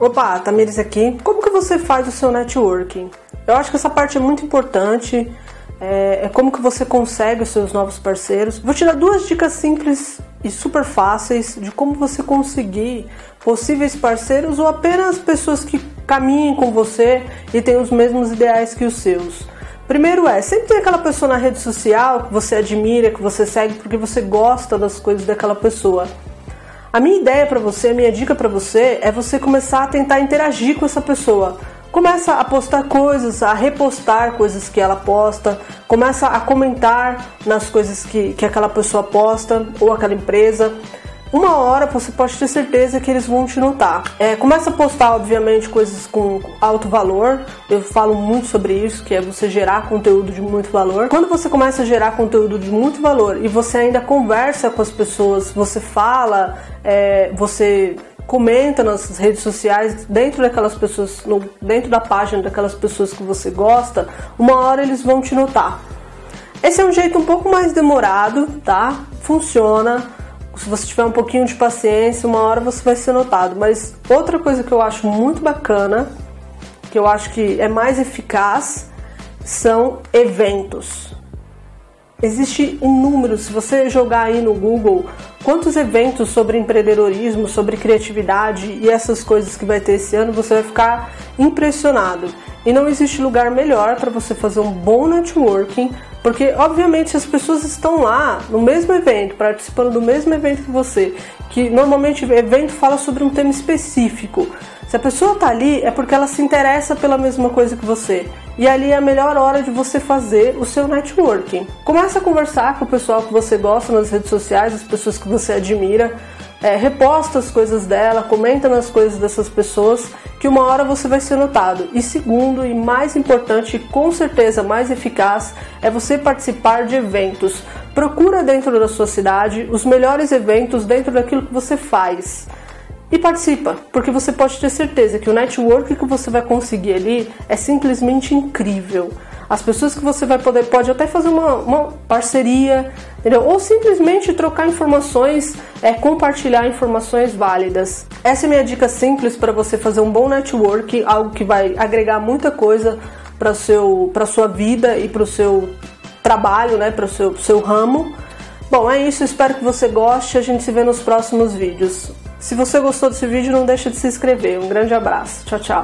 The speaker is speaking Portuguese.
Opa, Tamires aqui. Como que você faz o seu networking? Eu acho que essa parte é muito importante. É, é, como que você consegue os seus novos parceiros. Vou te dar duas dicas simples e super fáceis de como você conseguir possíveis parceiros ou apenas pessoas que caminhem com você e têm os mesmos ideais que os seus. Primeiro é, sempre tem aquela pessoa na rede social que você admira, que você segue porque você gosta das coisas daquela pessoa. A minha ideia para você, a minha dica para você é você começar a tentar interagir com essa pessoa. Começa a postar coisas, a repostar coisas que ela posta, começa a comentar nas coisas que, que aquela pessoa posta ou aquela empresa uma hora você pode ter certeza que eles vão te notar. É, começa a postar, obviamente, coisas com alto valor. Eu falo muito sobre isso, que é você gerar conteúdo de muito valor. Quando você começa a gerar conteúdo de muito valor e você ainda conversa com as pessoas, você fala, é, você comenta nas redes sociais dentro daquelas pessoas, no, dentro da página daquelas pessoas que você gosta, uma hora eles vão te notar. Esse é um jeito um pouco mais demorado, tá? Funciona se você tiver um pouquinho de paciência, uma hora você vai ser notado. Mas outra coisa que eu acho muito bacana, que eu acho que é mais eficaz, são eventos. Existe inúmeros, se você jogar aí no Google quantos eventos sobre empreendedorismo, sobre criatividade e essas coisas que vai ter esse ano, você vai ficar impressionado. E não existe lugar melhor para você fazer um bom networking porque, obviamente, as pessoas estão lá no mesmo evento, participando do mesmo evento que você, que normalmente o evento fala sobre um tema específico. Se a pessoa está ali, é porque ela se interessa pela mesma coisa que você. E ali é a melhor hora de você fazer o seu networking. Começa a conversar com o pessoal que você gosta nas redes sociais, as pessoas que você admira é, reposta as coisas dela, comenta nas coisas dessas pessoas, que uma hora você vai ser notado. E segundo, e mais importante, com certeza mais eficaz, é você participar de eventos. Procura dentro da sua cidade os melhores eventos dentro daquilo que você faz. E participa, porque você pode ter certeza que o network que você vai conseguir ali é simplesmente incrível as pessoas que você vai poder pode até fazer uma, uma parceria, entendeu? Ou simplesmente trocar informações, é, compartilhar informações válidas. Essa é minha dica simples para você fazer um bom network, algo que vai agregar muita coisa para seu para sua vida e para o seu trabalho, né, para o seu, seu ramo. Bom, é isso, espero que você goste. A gente se vê nos próximos vídeos. Se você gostou desse vídeo, não deixe de se inscrever. Um grande abraço. Tchau, tchau.